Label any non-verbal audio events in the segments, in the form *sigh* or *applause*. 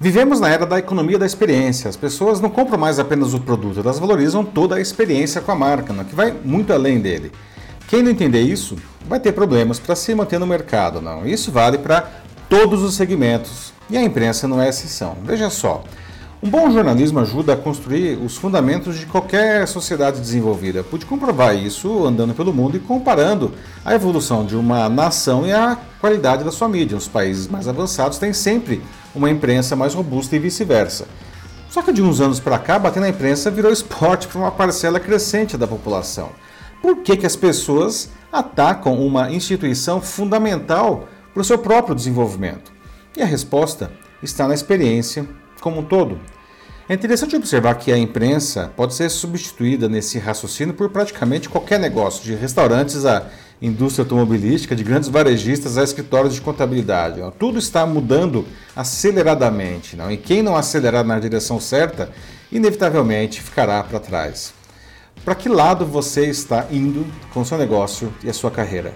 Vivemos na era da economia da experiência. As pessoas não compram mais apenas o produto, elas valorizam toda a experiência com a marca, que vai muito além dele. Quem não entender isso vai ter problemas para se manter no mercado, não. Isso vale para todos os segmentos e a imprensa não é exceção. Veja só. Um bom jornalismo ajuda a construir os fundamentos de qualquer sociedade desenvolvida. Pude comprovar isso andando pelo mundo e comparando a evolução de uma nação e a qualidade da sua mídia. Os países mais avançados têm sempre uma imprensa mais robusta e vice-versa. Só que de uns anos para cá, bater na imprensa virou esporte para uma parcela crescente da população. Por que, que as pessoas atacam uma instituição fundamental para o seu próprio desenvolvimento? E a resposta está na experiência como um todo. É interessante observar que a imprensa pode ser substituída nesse raciocínio por praticamente qualquer negócio, de restaurantes a indústria automobilística, de grandes varejistas a escritórios de contabilidade. Tudo está mudando aceleradamente, não? e quem não acelerar na direção certa, inevitavelmente ficará para trás. Para que lado você está indo com seu negócio e a sua carreira?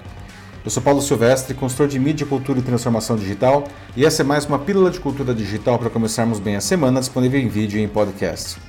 Eu sou Paulo Silvestre, consultor de mídia, cultura e transformação digital, e essa é mais uma pílula de cultura digital para começarmos bem a semana, disponível em vídeo e em podcast.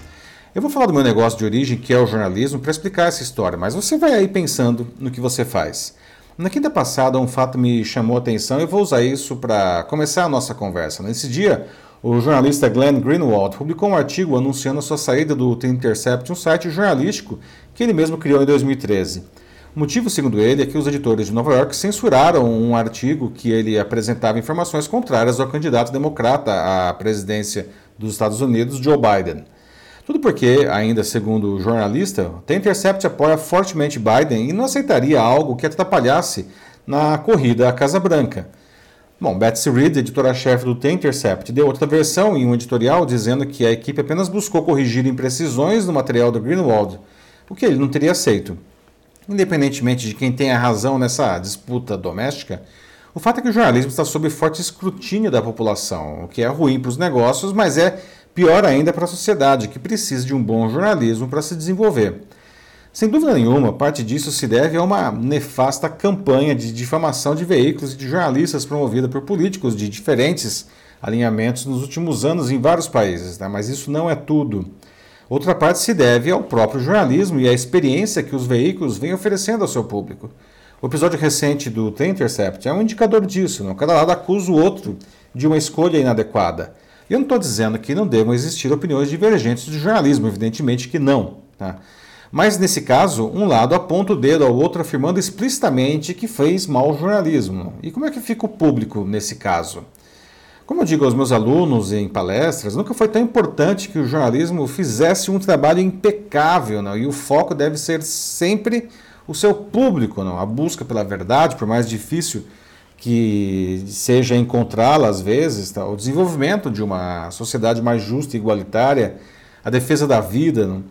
Eu vou falar do meu negócio de origem, que é o jornalismo, para explicar essa história, mas você vai aí pensando no que você faz. Na quinta passada, um fato me chamou a atenção e eu vou usar isso para começar a nossa conversa. Nesse dia, o jornalista Glenn Greenwald publicou um artigo anunciando a sua saída do The Intercept, um site jornalístico que ele mesmo criou em 2013. O motivo, segundo ele, é que os editores de Nova York censuraram um artigo que ele apresentava informações contrárias ao candidato democrata à presidência dos Estados Unidos, Joe Biden. Tudo porque, ainda segundo o jornalista, The Intercept apoia fortemente Biden e não aceitaria algo que atrapalhasse na corrida à Casa Branca. Bom, Betsy Reed, editora-chefe do The Intercept, deu outra versão em um editorial dizendo que a equipe apenas buscou corrigir imprecisões no material do Greenwald, o que ele não teria aceito. Independentemente de quem tem a razão nessa disputa doméstica, o fato é que o jornalismo está sob forte escrutínio da população, o que é ruim para os negócios, mas é pior ainda para a sociedade, que precisa de um bom jornalismo para se desenvolver. Sem dúvida nenhuma, parte disso se deve a uma nefasta campanha de difamação de veículos e de jornalistas promovida por políticos de diferentes alinhamentos nos últimos anos em vários países, né? mas isso não é tudo. Outra parte se deve ao próprio jornalismo e à experiência que os veículos vêm oferecendo ao seu público. O episódio recente do The Intercept é um indicador disso. Não? Cada lado acusa o outro de uma escolha inadequada. Eu não estou dizendo que não devam existir opiniões divergentes do jornalismo, evidentemente que não. Tá? Mas nesse caso, um lado aponta o dedo ao outro afirmando explicitamente que fez mau jornalismo. E como é que fica o público nesse caso? Como eu digo aos meus alunos em palestras, nunca foi tão importante que o jornalismo fizesse um trabalho impecável, não? e o foco deve ser sempre o seu público, não? a busca pela verdade, por mais difícil que seja encontrá-la às vezes, tá? o desenvolvimento de uma sociedade mais justa e igualitária, a defesa da vida. Não?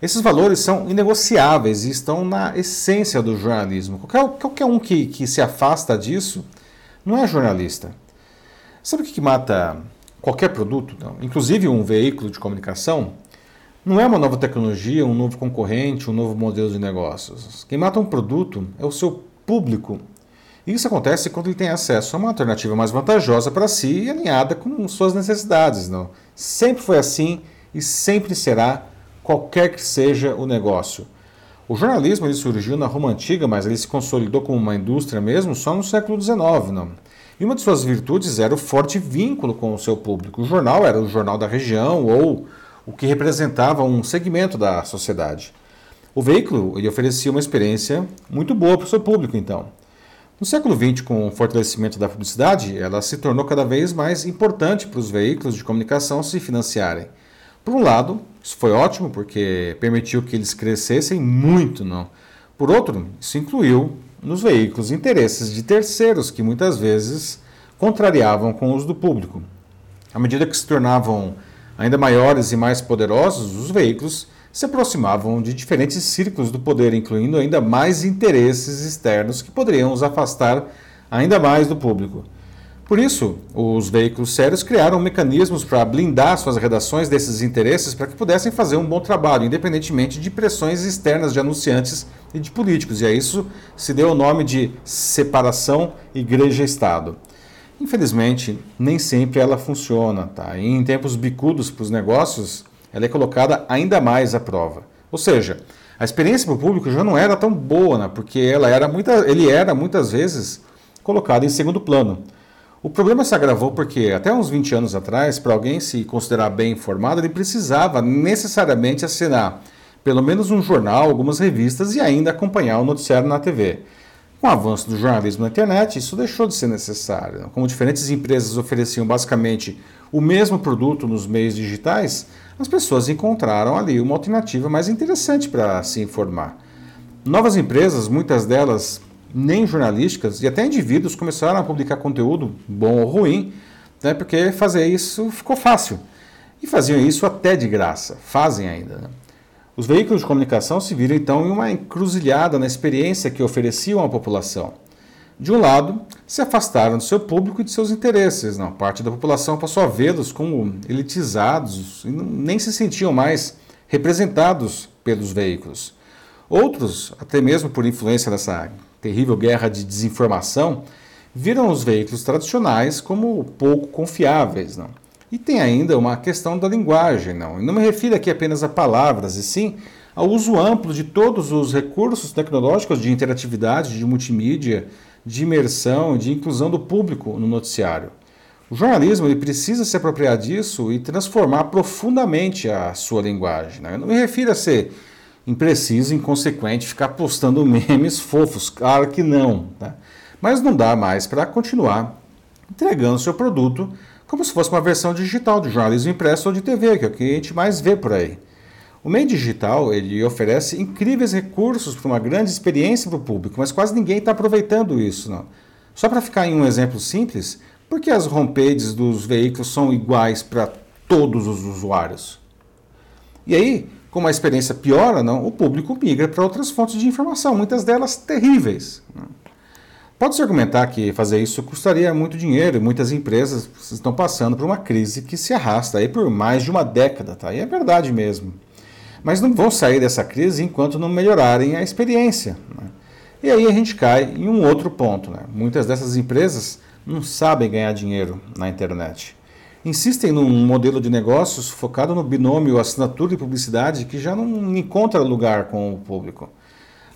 Esses valores são inegociáveis e estão na essência do jornalismo. Qualquer, qualquer um que, que se afasta disso não é jornalista. Sabe o que, mata qualquer produto, não? inclusive um veículo de comunicação? Não é uma nova tecnologia, um novo concorrente, um novo modelo de negócios. Quem mata um produto é o seu público. E isso acontece quando ele tem acesso a uma alternativa mais vantajosa para si e alinhada com suas necessidades. Não? Sempre foi assim e sempre será, qualquer que seja o negócio. O jornalismo ele surgiu na Roma Antiga, mas ele se consolidou como uma indústria mesmo só no século XIX. Não? E uma de suas virtudes era o forte vínculo com o seu público. O jornal era o jornal da região ou o que representava um segmento da sociedade. O veículo ele oferecia uma experiência muito boa para o seu público, então. No século XX, com o fortalecimento da publicidade, ela se tornou cada vez mais importante para os veículos de comunicação se financiarem. Por um lado, isso foi ótimo porque permitiu que eles crescessem muito, não. Por outro, isso incluiu nos veículos interesses de terceiros que muitas vezes contrariavam com os do público. À medida que se tornavam ainda maiores e mais poderosos, os veículos se aproximavam de diferentes círculos do poder, incluindo ainda mais interesses externos que poderiam os afastar ainda mais do público. Por isso, os veículos sérios criaram mecanismos para blindar suas redações desses interesses para que pudessem fazer um bom trabalho, independentemente de pressões externas de anunciantes e de políticos. E a isso se deu o nome de separação igreja-estado. Infelizmente, nem sempre ela funciona, tá? E em tempos bicudos para os negócios, ela é colocada ainda mais à prova. Ou seja, a experiência para o público já não era tão boa, né? porque ela era muita, ele era muitas vezes colocado em segundo plano. O problema se agravou porque, até uns 20 anos atrás, para alguém se considerar bem informado, ele precisava necessariamente assinar pelo menos um jornal, algumas revistas e ainda acompanhar o noticiário na TV. Com o avanço do jornalismo na internet, isso deixou de ser necessário. Como diferentes empresas ofereciam basicamente o mesmo produto nos meios digitais, as pessoas encontraram ali uma alternativa mais interessante para se informar. Novas empresas, muitas delas nem jornalísticas, e até indivíduos começaram a publicar conteúdo, bom ou ruim, né, porque fazer isso ficou fácil. E faziam isso até de graça, fazem ainda. Né? Os veículos de comunicação se viram então em uma encruzilhada na experiência que ofereciam à população. De um lado, se afastaram do seu público e de seus interesses. Não, parte da população passou a vê-los como elitizados e nem se sentiam mais representados pelos veículos. Outros, até mesmo por influência dessa terrível guerra de desinformação, viram os veículos tradicionais como pouco confiáveis. Não? E tem ainda uma questão da linguagem, não. E não me refiro aqui apenas a palavras, e sim ao uso amplo de todos os recursos tecnológicos de interatividade, de multimídia, de imersão, de inclusão do público no noticiário. O jornalismo ele precisa se apropriar disso e transformar profundamente a sua linguagem. Né? Eu não me refiro a ser impreciso, inconsequente, ficar postando memes fofos, claro que não. Tá? Mas não dá mais para continuar entregando seu produto como se fosse uma versão digital do jornalismo impresso ou de TV, que é o que a gente mais vê por aí. O meio digital ele oferece incríveis recursos para uma grande experiência para o público, mas quase ninguém está aproveitando isso. Não. Só para ficar em um exemplo simples, por que as homepages dos veículos são iguais para todos os usuários? E aí, como a experiência piora, não, o público migra para outras fontes de informação, muitas delas terríveis. Não. Pode-se argumentar que fazer isso custaria muito dinheiro e muitas empresas estão passando por uma crise que se arrasta aí por mais de uma década, tá? E é verdade mesmo. Mas não vão sair dessa crise enquanto não melhorarem a experiência. Né? E aí a gente cai em um outro ponto. Né? Muitas dessas empresas não sabem ganhar dinheiro na internet. Insistem num modelo de negócios focado no binômio assinatura e publicidade que já não encontra lugar com o público.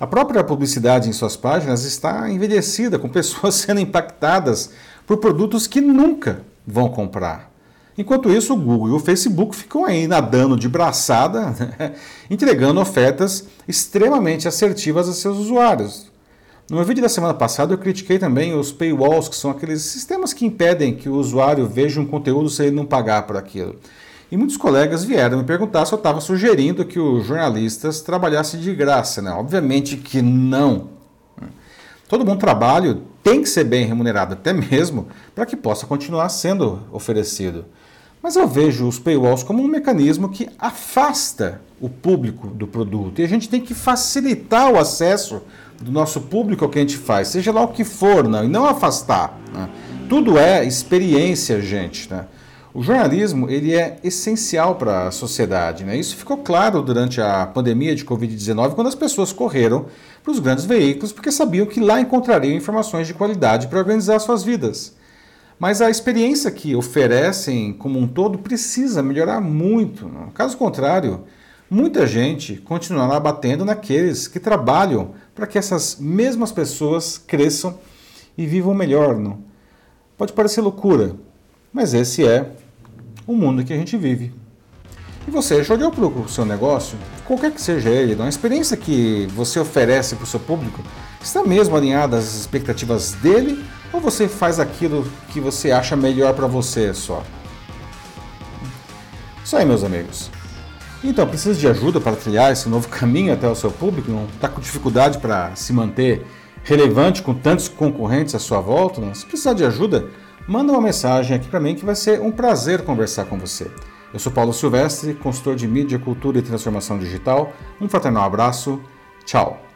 A própria publicidade em suas páginas está envelhecida, com pessoas *laughs* sendo impactadas por produtos que nunca vão comprar. Enquanto isso, o Google e o Facebook ficam aí nadando de braçada, *laughs* né? entregando ofertas extremamente assertivas a seus usuários. No meu vídeo da semana passada, eu critiquei também os paywalls, que são aqueles sistemas que impedem que o usuário veja um conteúdo se ele não pagar por aquilo. E muitos colegas vieram me perguntar se eu estava sugerindo que os jornalistas trabalhassem de graça. Né? Obviamente que não. Todo bom trabalho tem que ser bem remunerado, até mesmo para que possa continuar sendo oferecido. Mas eu vejo os paywalls como um mecanismo que afasta o público do produto. E a gente tem que facilitar o acesso do nosso público ao que a gente faz, seja lá o que for, não, e não afastar. Né? Tudo é experiência, gente. Né? O jornalismo ele é essencial para a sociedade. Né? Isso ficou claro durante a pandemia de Covid-19, quando as pessoas correram para os grandes veículos, porque sabiam que lá encontrariam informações de qualidade para organizar suas vidas. Mas a experiência que oferecem como um todo precisa melhorar muito. Não? Caso contrário, muita gente continuará batendo naqueles que trabalham para que essas mesmas pessoas cresçam e vivam melhor. Não? Pode parecer loucura, mas esse é o mundo que a gente vive. E você já olhou para o seu negócio? Qualquer que seja ele, a experiência que você oferece para o seu público está mesmo alinhada às expectativas dele ou você faz aquilo que você acha melhor para você só? Isso aí, meus amigos. Então, precisa de ajuda para trilhar esse novo caminho até o seu público? Não está com dificuldade para se manter relevante com tantos concorrentes à sua volta? Não? Se precisar de ajuda, manda uma mensagem aqui para mim que vai ser um prazer conversar com você. Eu sou Paulo Silvestre, consultor de mídia, cultura e transformação digital. Um fraternal abraço. Tchau.